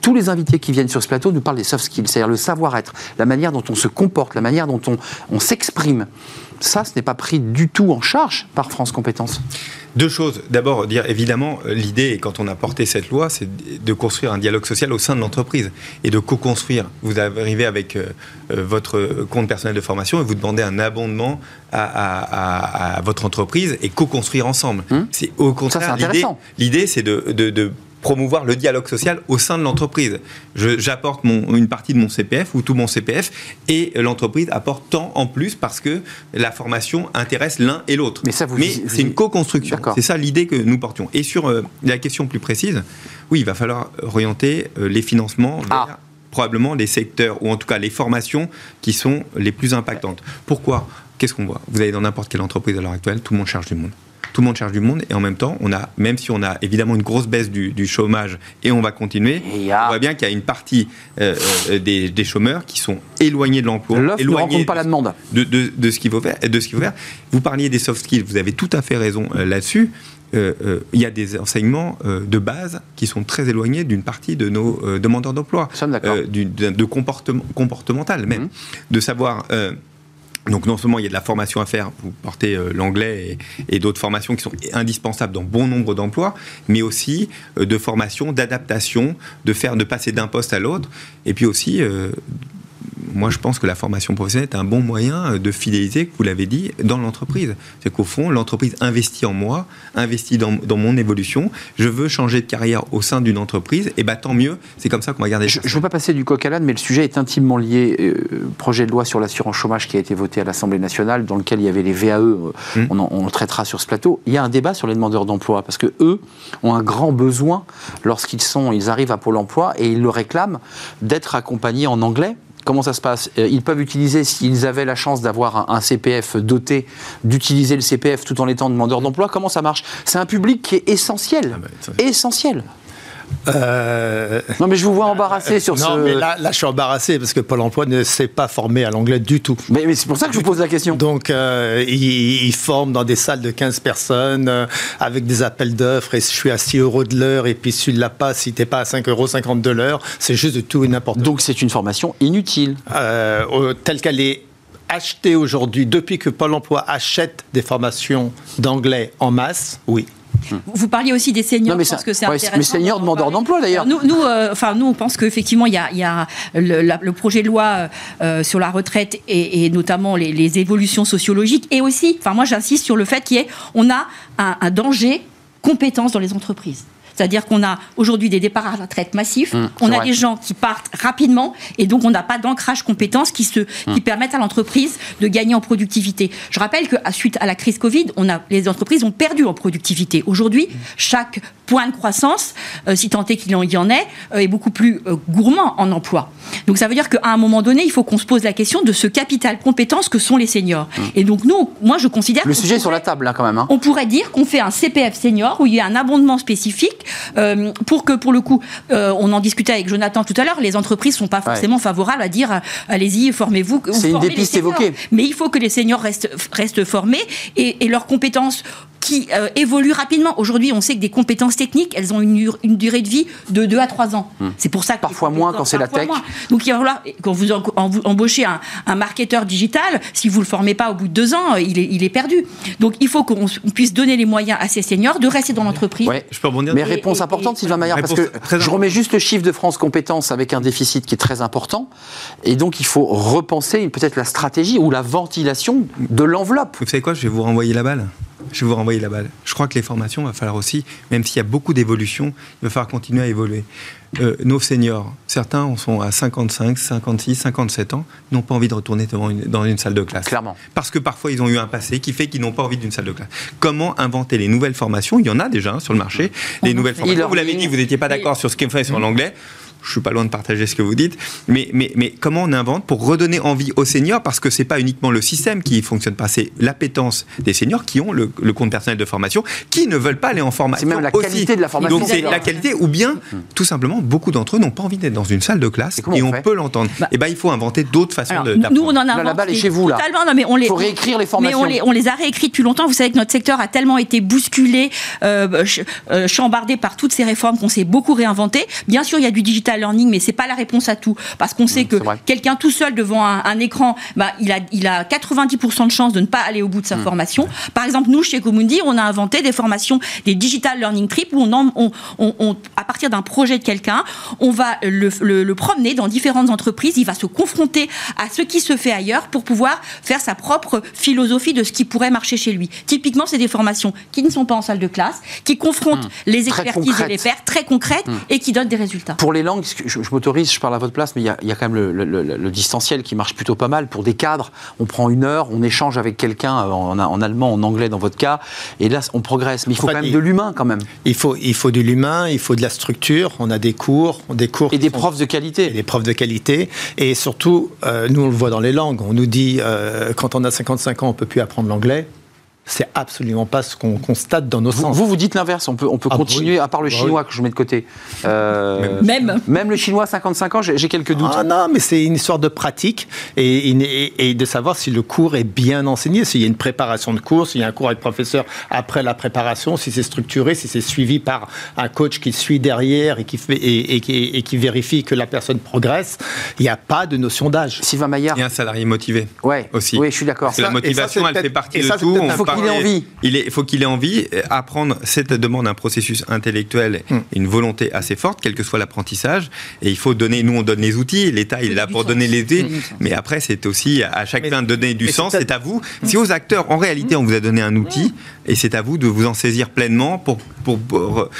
Tous les invités qui viennent sur ce plateau nous parlent des soft skills, c'est-à-dire le savoir-être, la manière dont on se comporte, la manière dont on, on s'exprime. Ça, ce n'est pas pris du tout en charge par France Compétences. Deux choses. D'abord, dire évidemment, l'idée, quand on a porté cette loi, c'est de construire un dialogue social au sein de l'entreprise et de co-construire. Vous arrivez avec euh, votre compte personnel de formation et vous demandez un abondement à, à, à, à votre entreprise et co-construire ensemble. Hum c'est au contraire. L'idée, c'est de, de, de promouvoir le dialogue social au sein de l'entreprise. J'apporte une partie de mon CPF ou tout mon CPF et l'entreprise apporte tant en plus parce que la formation intéresse l'un et l'autre. Mais, Mais c'est une co-construction. C'est ça l'idée que nous portions. Et sur euh, la question plus précise, oui, il va falloir orienter euh, les financements vers Ah. probablement les secteurs ou en tout cas les formations qui sont les plus impactantes. Pourquoi? Qu'est-ce qu'on voit? Vous allez dans n'importe quelle entreprise à l'heure actuelle, tout le monde charge du monde tout le monde charge du monde et en même temps, on a, même si on a évidemment une grosse baisse du, du chômage et on va continuer, a... on voit bien qu'il y a une partie euh, euh, des, des, chômeurs qui sont éloignés de l'emploi, L'offre ne pas la demande de, de, de, ce qu'il faut faire. De ce qu'il faut faire. Vous parliez des soft skills, vous avez tout à fait raison euh, là-dessus. Il y a des enseignements euh, de base qui sont très éloignés d'une partie de nos demandeurs d'emploi, de, de, comportement, comportemental même, Mmh. de savoir donc non seulement il y a de la formation à faire, vous portez euh, l'anglais et, d'autres formations qui sont indispensables dans bon nombre d'emplois, mais aussi euh, de formation, d'adaptation, de faire, de passer d'un poste à l'autre, et puis aussi euh, moi, je pense que la formation professionnelle est un bon moyen de fidéliser, vous l'avez dit, dans l'entreprise. C'est qu'au fond, l'entreprise investit en moi, investit dans, mon évolution. Je veux changer de carrière au sein d'une entreprise, et bien tant mieux. C'est comme ça qu'on va garder. Je ne veux pas passer du coq à l'âne, mais le sujet est intimement lié. Euh, projet de loi sur l'assurance chômage qui a été voté à l'Assemblée nationale, dans lequel il y avait les VAE. Euh, hum. On, on, le traitera sur ce plateau. Il y a un débat sur les demandeurs d'emploi parce que eux ont un grand besoin lorsqu'ils sont, ils arrivent à Pôle Emploi et ils le réclament d'être accompagnés en anglais Comment ça se passe? Euh, Ils peuvent utiliser, s'ils avaient la chance d'avoir un, CPF doté, d'utiliser le CPF tout en étant demandeur d'emploi. Comment ça marche? C'est un public qui est essentiel. Ah bah, essentiel. Euh, non, mais je vous vois embarrassé sur ce. Non, mais là, là, je suis embarrassé parce que Pôle emploi ne s'est pas formé à l'anglais du tout. Mais, c'est pour ça que je vous pose la question. Donc, euh, ils, forment dans des salles de 15 personnes euh, avec des appels d'offres et je suis à 6 euros de l'heure et puis si tu ne l'as pas, si tu n'es pas à 5,50 euros de l'heure, c'est juste de tout et n'importe quoi. Donc, c'est une formation inutile. telle qu'elle est achetée aujourd'hui, depuis que Pôle emploi achète des formations d'anglais en masse, oui. Vous parliez aussi des seniors, mais que c'est intéressant. Mais seniors demandeurs d'emploi d'ailleurs. Nous, nous, euh, enfin, nous, on pense qu'effectivement, il y a, y a le, projet de loi euh, sur la retraite et, notamment les, évolutions sociologiques. Et aussi, enfin, moi, j'insiste sur le fait qu'on a un, un danger compétence dans les entreprises. C'est-à-dire qu'on a aujourd'hui des départs à la retraite massifs, mmh, on a des gens qui partent rapidement et donc on n'a pas d'ancrage compétences qui, se, qui mmh. permettent à l'entreprise de gagner en productivité. Je rappelle que suite à la crise Covid, on a, les entreprises ont perdu en productivité. Aujourd'hui, chaque point de croissance, euh, si tant est qu'il y en ait, euh, est beaucoup plus euh, gourmand en emploi. Donc ça veut dire qu'à un moment donné, il faut qu'on se pose la question de ce capital compétences que sont les seniors. Mmh. Et donc nous, moi je considère... Le sujet est sur la table là quand même. Hein. On pourrait dire qu'on fait un CPF senior où il y a un abondement spécifique euh, pour que, pour le coup, euh, on en discutait avec Jonathan tout à l'heure, les entreprises ne sont pas forcément favorables à dire euh, allez-y, formez-vous. C'est une des pistes évoquées. Mais il faut que les seniors restent, restent formés et, et leurs compétences qui euh, évoluent rapidement. Aujourd'hui, on sait que des compétences techniques, elles ont une, une durée de vie de 2 à 3 ans. Hmm. C'est pour ça que parfois moins quand c'est la tech. Donc il va falloir, quand vous, embauchez un, un, marketeur digital, si vous le formez pas au bout de 2 ans, il est, il est perdu. Donc il faut qu'on puisse donner les moyens à ces seniors de rester dans l'entreprise. Ouais, je peux rebondir. Mais réponse importante, Sylvain Maillard, parce que je remets juste le chiffre de France Compétences avec un déficit qui est très important, et donc il faut repenser peut-être la stratégie ou la ventilation de l'enveloppe. Vous savez quoi Je vais vous renvoyer la balle je vais vous renvoyer la balle. Je crois que les formations, il va falloir aussi, même s'il y a beaucoup d'évolution, il va falloir continuer à évoluer. Euh, nos seniors, certains sont à 55, 56, 57 ans, n'ont pas envie de retourner dans une, salle de classe. Clairement. Parce que parfois ils ont eu un passé qui fait qu'ils n'ont pas envie d'une salle de classe. Comment inventer les nouvelles formations? Il y en a déjà hein, sur le marché. Les nouvelles formations. Vous l'avez dit, vous n'étiez pas d'accord sur ce qu'on fait sur l'anglais je suis pas loin de partager ce que vous dites, mais, mais, mais comment on invente pour redonner envie aux seniors? Parce que c'est pas uniquement le système qui fonctionne pas, c'est l'appétence des seniors qui ont le, compte personnel de formation, qui ne veulent pas aller en formation. C'est même la qualité de la formation. Donc c'est la qualité, ou bien, tout simplement, beaucoup d'entre eux n'ont pas envie d'être dans une salle de classe et, on, peut l'entendre. Bah, et eh ben il faut inventer d'autres façons de. Nous, on en a la balle est chez vous là. Non, mais on les, faut réécrire les formations. Mais on les, a réécrites depuis longtemps. Vous savez que notre secteur a tellement été bousculé, euh, euh, chambardé par toutes ces réformes qu'on s'est beaucoup réinventé. Bien sûr, il y a du digital learning, mais c'est pas la réponse à tout. Parce qu'on sait que quelqu'un tout seul devant un, écran, bah, il, a, il a 90% de chances de ne pas aller au bout de sa mm. formation. Par exemple, nous, chez Comundi, on a inventé des formations, des digital learning trips, où on, on, à partir d'un projet de quelqu'un, on va le, le, promener dans différentes entreprises, il va se confronter à ce qui se fait ailleurs pour pouvoir faire sa propre philosophie de ce qui pourrait marcher chez lui. Typiquement, c'est des formations qui ne sont pas en salle de classe, qui confrontent mm. les expertises et les pairs, très concrètes, mm. et qui donnent des résultats. Pour les langues, je, je m'autorise je parle à votre place, mais il y a, quand même le, distanciel qui marche plutôt pas mal. Pour des cadres, on prend une heure, on échange avec quelqu'un en, allemand, en anglais dans votre cas, et là, on progresse. Mais il faut quand même de l'humain quand même. Il faut, il faut de l'humain, il faut de la structure. On a des cours, des cours. Et des profs de qualité. des profs de qualité. Et surtout, euh, nous, on le voit dans les langues. On nous dit, euh, quand on a 55 ans, on peut plus apprendre l'anglais c'est absolument pas ce qu'on constate dans nos sens. Vous, vous dites l'inverse, on peut, on peut ah, continuer, à part le bah chinois que je mets de côté. Euh, même. Même le chinois, 55 ans, j'ai quelques doutes. Ah non, mais c'est une histoire de pratique et, et, de savoir si le cours est bien enseigné, s'il y a une préparation de cours, s'il y a un cours avec professeur après la préparation, si c'est structuré, si c'est suivi par un coach qui suit derrière et qui, fait, et, qui, vérifie que la personne progresse. Il n'y a pas de notion d'âge. Sylvain Maillard. Il y a un salarié motivé. Ouais. Aussi. Oui, je suis d'accord. La motivation, elle fait partie de tout Il faut qu'il ait envie. Apprendre, cette demande un processus intellectuel, hmm. une volonté assez forte, quel que soit l'apprentissage. Et il faut donner, nous on donne les outils, l'État il est là pour donner les outils. Mais après, c'est aussi à chacun de donner du sens. C'est à vous. Si aux acteurs, en réalité, on vous a donné un outil, et c'est à vous de vous en saisir pleinement pour, pour, pour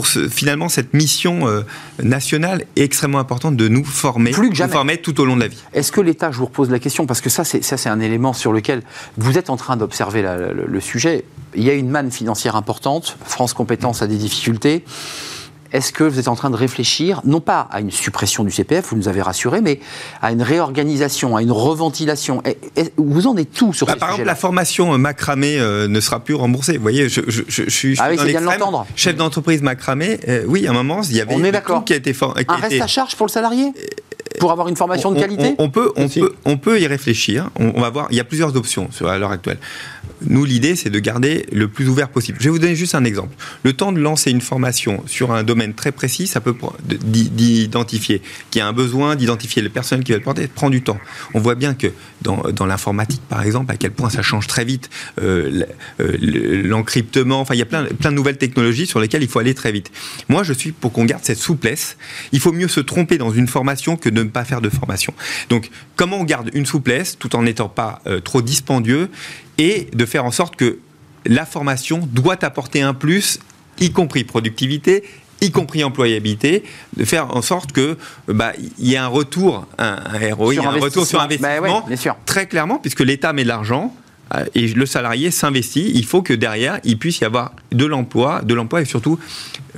finalement cette mission euh, nationale est extrêmement importante de nous former, Plus que jamais. former tout au long de la vie. Est-ce que l'État, je vous repose la question, parce que ça c'est, ça c'est un élément sur lequel vous êtes en train d'observer le, sujet, il y a une manne financière importante, France Compétences a des difficultés. Est-ce que vous êtes en train de réfléchir, non pas à une suppression du CPF, vous nous avez rassuré, mais à une réorganisation, à une reventilation? Vous en êtes tout sur bah, Par exemple, la formation euh, macramé euh, ne sera plus remboursée. Vous voyez, je, suis ah oui, dans l'entendre. Chef d'entreprise macramé, euh, oui, à un moment, il y avait On est tout qui a été... Qui un reste à charge pour le salarié? Pour avoir une formation de qualité? on, peut, on, peut, on peut y réfléchir. On, va voir. Il y a plusieurs options à l'heure actuelle. Nous, l'idée, c'est de garder le plus ouvert possible. Je vais vous donner juste un exemple. Le temps de lancer une formation sur un domaine très précis, ça peut d'identifier qu'il y a un besoin, d'identifier les personnes qui veulent porter, prend du temps. On voit bien que dans, dans l'informatique, par exemple, à quel point ça change très vite, euh, euh, l'encryptement, enfin, il y a plein, plein de nouvelles technologies sur lesquelles il faut aller très vite. Moi, je suis pour qu'on garde cette souplesse. Il faut mieux se tromper dans une formation que de ne pas faire de formation. Donc, comment on garde une souplesse tout en n'étant pas euh, trop dispendieux et de faire en sorte que la formation doit apporter un plus, y compris productivité, y compris employabilité, de faire en sorte que bah, il y ait un retour, un, ROI, un retour sur investissement, bah très clairement, puisque l'État met de l'argent, euh, et le salarié s'investit, il faut que derrière, il puisse y avoir de l'emploi, de l'emploi et surtout,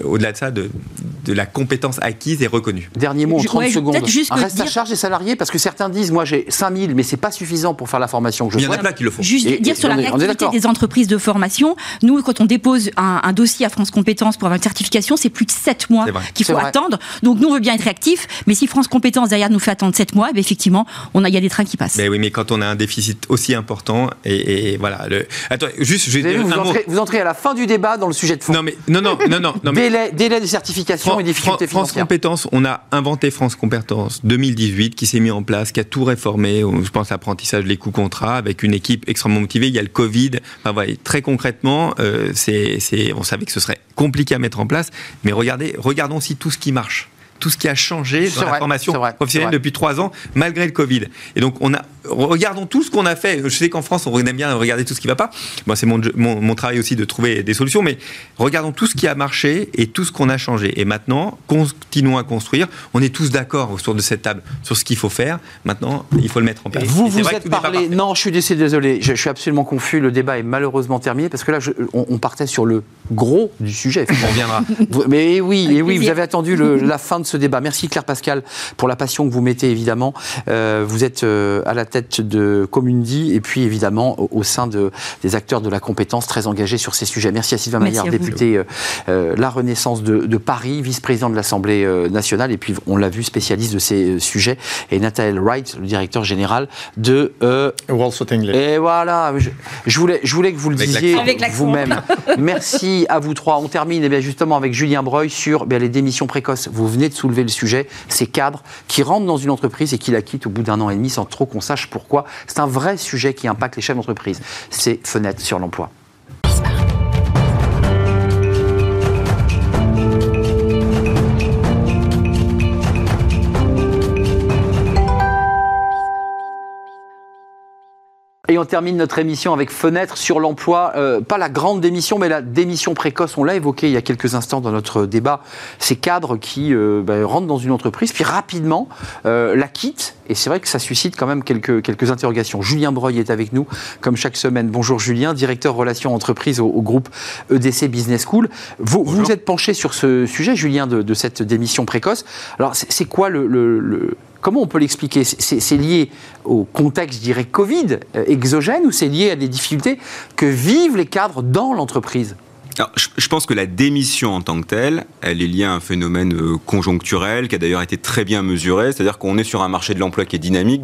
au-delà de ça, de, de, la compétence acquise et reconnue. Dernier mot en 30 secondes. Juste Reste à charge des salariés parce que certains disent, moi j'ai 5000, mais c'est pas suffisant pour faire la formation que je Il y en a plein qui le font. Juste dire sur la réactivité des entreprises de formation, nous, quand on dépose un, dossier à France Compétences pour avoir une certification, c'est plus de 7 mois qu'il faut attendre. Donc nous, on veut bien être réactif, mais si France Compétences derrière nous fait attendre 7 mois, eh effectivement, il y a des trains qui passent. Mais oui, mais quand on a un déficit aussi important et et, voilà. Le... Attends, juste, je vais vous, un entrez, vous, entrez, à la fin du débat dans le sujet de fond. Non, mais non, non, non, non. non délai, délai, de certification et difficultés France Compétences, on a inventé France Compétences 2018 qui s'est mis en place, qui a tout réformé. Je pense l'apprentissage, les coûts contrats, avec une équipe extrêmement motivée. Il y a le Covid. Enfin, voilà, très concrètement, euh, on savait que ce serait compliqué à mettre en place, mais regardez, regardons aussi tout ce qui marche tout ce qui a changé dans la formation professionnelle depuis trois ans, malgré le Covid. Et donc, on a, regardons tout ce qu'on a fait. Je sais qu'en France, on aime bien regarder tout ce qui ne va pas. Moi, c'est mon, mon, travail aussi de trouver des solutions, mais regardons tout ce qui a marché et tout ce qu'on a changé. Et maintenant, continuons à construire. On est tous d'accord autour de cette table sur ce qu'il faut faire. Maintenant, il faut le mettre en place. Vous vous êtes parlé. Non, je suis désolé. Je, suis absolument confus. Le débat est malheureusement terminé parce que là, on, partait sur le gros du sujet. On reviendra. Mais oui, et oui, vous avez attendu la fin de ce débat. Merci Claire Pascal pour la passion que vous mettez évidemment. Euh, vous êtes euh, à la tête de Commundi et puis évidemment au, sein de, des acteurs de la compétence très engagés sur ces sujets. Merci à Sylvain Maillard, député euh, La Renaissance de, Paris, vice-président de l'Assemblée nationale et puis on l'a vu spécialiste de ces sujets et Nathalie Wright, le directeur général de Et voilà, je, voulais, je voulais que vous le disiez vous-même. Merci à vous trois. On termine eh bien, justement avec Julien Breuil sur eh les démissions précoces. Vous venez de soulever le sujet, ces cadres qui rentrent dans une entreprise et qui la quittent au bout d'un an et demi sans trop qu'on sache pourquoi. C'est un vrai sujet qui impacte les chefs d'entreprise. C'est fenêtre sur l'emploi. Et on termine notre émission avec Fenêtre sur l'emploi. Euh, pas la grande démission, mais la démission précoce. On l'a évoqué il y a quelques instants dans notre débat. Ces cadres qui euh, ben, rentrent dans une entreprise, puis rapidement euh, la quittent. Et c'est vrai que ça suscite quand même quelques, quelques interrogations. Julien Breuil est avec nous, comme chaque semaine. Bonjour Julien, directeur relations entreprises au, groupe EDC Business School. Vous vous êtes penché sur ce sujet, Julien, de, de cette démission précoce. Alors, c'est quoi le, le Comment on peut l'expliquer C'est lié au contexte, je dirais, Covid euh, exogène ou c'est lié à des difficultés que vivent les cadres dans l'entreprise je, pense que la démission en tant que telle, elle est liée à un phénomène euh, conjoncturel qui a d'ailleurs été très bien mesuré, c'est-à-dire qu'on est sur un marché de l'emploi qui est dynamique,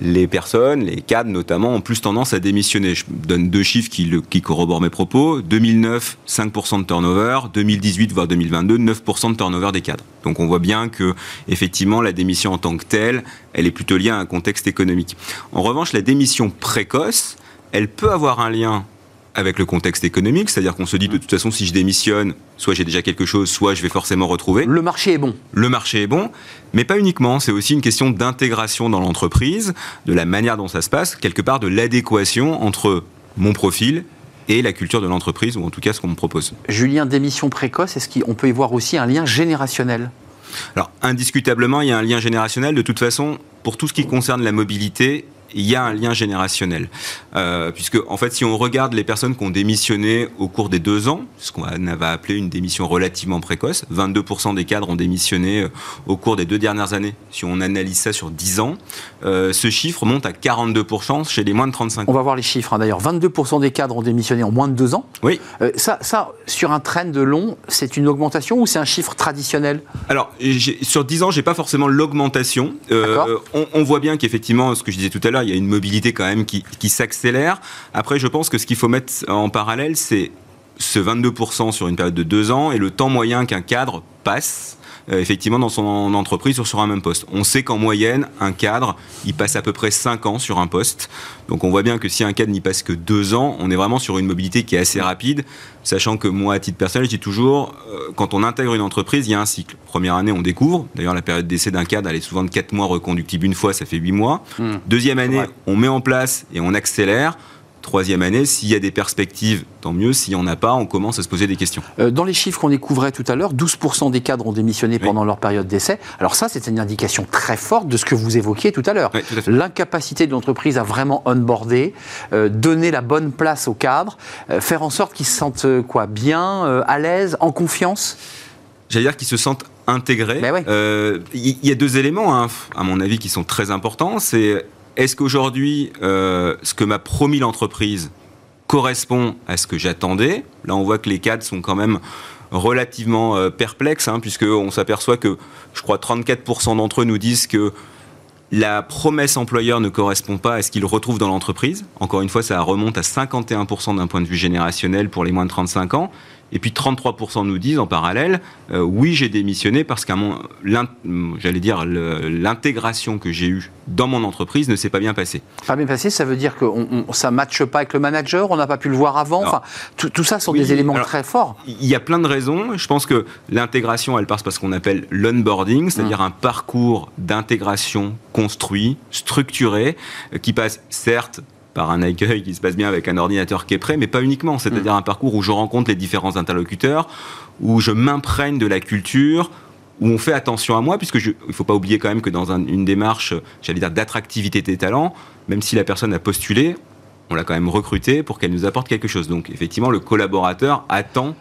les personnes, les cadres notamment, ont plus tendance à démissionner. Je donne deux chiffres qui, corroborent mes propos. 2009, 5% de turnover. 2018, voire 2022, 9% de turnover des cadres. Donc on voit bien que, effectivement, la démission en tant que telle, elle est plutôt liée à un contexte économique. En revanche, la démission précoce, elle peut avoir un lien avec le contexte économique, c'est-à-dire qu'on se dit de toute façon si je démissionne, soit j'ai déjà quelque chose, soit je vais forcément retrouver. Le marché est bon. Le marché est bon, mais pas uniquement, c'est aussi une question d'intégration dans l'entreprise, de la manière dont ça se passe, quelque part de l'adéquation entre mon profil et la culture de l'entreprise, ou en tout cas ce qu'on me propose. Julien, démission précoce, est-ce qu'on peut y voir aussi un lien générationnel? Alors, indiscutablement, il y a un lien générationnel. De toute façon, pour tout ce qui concerne la mobilité, il y a un lien générationnel. Euh, puisque, en fait, si on regarde les personnes qui ont démissionné au cours des deux ans, ce qu'on avait appelé une démission relativement précoce, 22% des cadres ont démissionné euh, au cours des deux dernières années. Si on analyse ça sur 10 ans, euh, ce chiffre monte à 42% chez les moins de 35 ans. On va voir les chiffres, hein, d'ailleurs. 22% des cadres ont démissionné en moins de deux ans. Oui. ça, ça, sur un trend de long, c'est une augmentation ou c'est un chiffre traditionnel? Alors, sur 10 ans, j'ai pas forcément l'augmentation. On, on voit bien qu'effectivement, ce que je disais tout à l'heure, il y a une mobilité quand même qui, s'accélère. Après, je pense que ce qu'il faut mettre en parallèle, c'est ce 22% sur une période de deux ans et le temps moyen qu'un cadre passe effectivement dans son entreprise ou sur un même poste. On sait qu'en moyenne, un cadre, il passe à peu près 5 ans sur un poste. Donc on voit bien que si un cadre n'y passe que 2 ans, on est vraiment sur une mobilité qui est assez rapide, sachant que moi, à titre personnel, je dis toujours, euh, quand on intègre une entreprise, il y a un cycle. Première année, on découvre. D'ailleurs, la période d'essai d'un cadre, elle est souvent de 4 mois, reconductible une fois, ça fait 8 mois. Hmm. Deuxième année, on met en place et on accélère troisième année, s'il y a des perspectives, tant mieux. S'il n'y en a pas, on commence à se poser des questions. Euh, dans les chiffres qu'on découvrait tout à l'heure, 12% des cadres ont démissionné pendant leur période d'essai. Alors ça, c'est une indication très forte de ce que vous évoquiez tout à l'heure. L'incapacité de l'entreprise à vraiment onboarder, euh, donner la bonne place aux cadres, euh, faire en sorte qu'ils se sentent quoi, bien, à l'aise, en confiance? J'allais dire qu'ils se sentent intégrés. Ben il y, a deux éléments, hein, à mon avis, qui sont très importants. C'est est-ce qu'aujourd'hui, euh, ce que m'a promis l'entreprise correspond à ce que j'attendais? Là, on voit que les cadres sont quand même relativement euh, perplexes, hein, puisqu'on s'aperçoit que, je crois, 34% d'entre eux nous disent que la promesse employeur ne correspond pas à ce qu'ils retrouvent dans l'entreprise. Encore une fois, ça remonte à 51% d'un point de vue générationnel pour les moins de 35 ans. Et puis 33% nous disent en parallèle, euh, oui, j'ai démissionné parce qu'à mon, j'allais dire, l'intégration que j'ai eue dans mon entreprise ne s'est pas bien passée. Pas bien passé, ça veut dire que ça ne matche pas avec le manager, on n'a pas pu le voir avant. enfin, tout, ça sont des éléments très forts. Il y a plein de raisons. Je pense que l'intégration, elle passe par ce qu'on appelle l'onboarding, c'est-à-dire mmh. un parcours d'intégration construit, structuré, euh, qui passe certes par un accueil qui se passe bien avec un ordinateur qui est prêt, mais pas uniquement. C'est-à-dire mm. un parcours où je rencontre les différents interlocuteurs, où je m'imprègne de la culture, où on fait attention à moi, puisque il ne faut pas oublier quand même que dans une démarche, j'allais dire, d'attractivité des talents, même si la personne a postulé, on l'a quand même recruté pour qu'elle nous apporte quelque chose. Donc effectivement, le collaborateur attend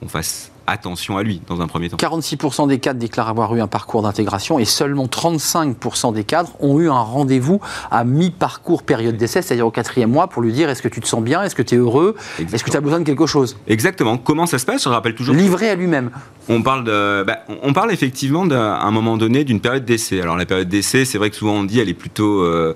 qu'on fasse attention à lui dans un premier temps. 46% des cadres déclarent avoir eu un parcours d'intégration et seulement 35% des cadres ont eu un rendez-vous à mi-parcours période d'essai, c'est-à-dire au quatrième mois, pour lui dire est-ce que tu te sens bien, est-ce que tu es heureux, est-ce que tu as besoin de quelque chose? Exactement. Comment ça se passe? Je rappelle toujours. Livré à lui-même. On parle, de, bah, on parle effectivement à un moment donné d'une période d'essai. Alors la période d'essai, c'est vrai que souvent on dit elle est plutôt... Euh,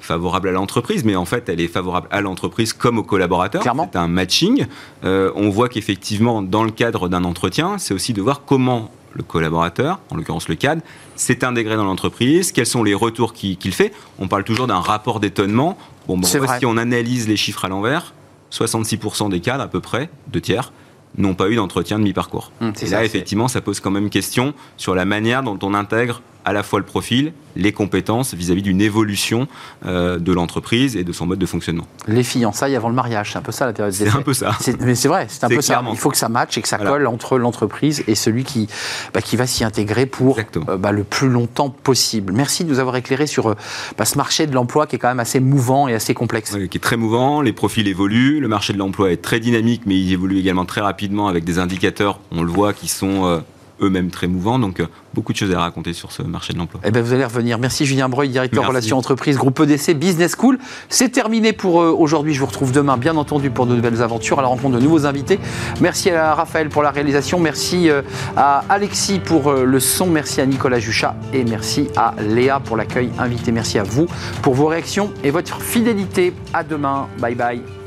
favorable à l'entreprise, mais en fait, elle est favorable à l'entreprise comme aux collaborateurs. C'est un matching. Euh, on voit qu'effectivement, dans le cadre d'un entretien, c'est aussi de voir comment le collaborateur, en l'occurrence le cadre, s'est intégré dans l'entreprise, quels sont les retours qu'il fait. On parle toujours d'un rapport d'étonnement. Bon, bon si on analyse les chiffres à l'envers, 66% des cadres, à peu près, deux tiers, n'ont pas eu d'entretien de mi-parcours. Hum, et là, effectivement, ça pose quand même question sur la manière dont on intègre à la fois le profil, les compétences vis-à-vis d'une évolution euh, de l'entreprise et de son mode de fonctionnement. Les fiançailles avant le mariage, c'est un peu ça la période C'est un peu ça. Mais c'est vrai, c'est un peu ça. Il faut que ça matche et que ça colle entre l'entreprise et celui qui, bah, qui va s'y intégrer pour euh, bah, le plus longtemps possible. Merci de nous avoir éclairé sur euh, bah, ce marché de l'emploi qui est quand même assez mouvant et assez complexe. qui est très mouvant, les profils évoluent, le marché de l'emploi est très dynamique, mais il évolue également très rapidement avec des indicateurs, on le voit, qui sont eux-mêmes très mouvants. Donc, euh, beaucoup de choses à raconter sur ce marché de l'emploi. Eh bien, vous allez revenir. Merci Julien Breuil, directeur relations entreprises, groupe EDC Business School. C'est terminé pour euh, aujourd'hui. Je vous retrouve demain, bien entendu, pour de nouvelles aventures, à la rencontre de nouveaux invités. Merci à Raphaël pour la réalisation. Merci euh, à Alexis pour le son. Merci à Nicolas Juchat. Et merci à Léa pour l'accueil invité. Merci à vous pour vos réactions et votre fidélité. À demain. Bye bye.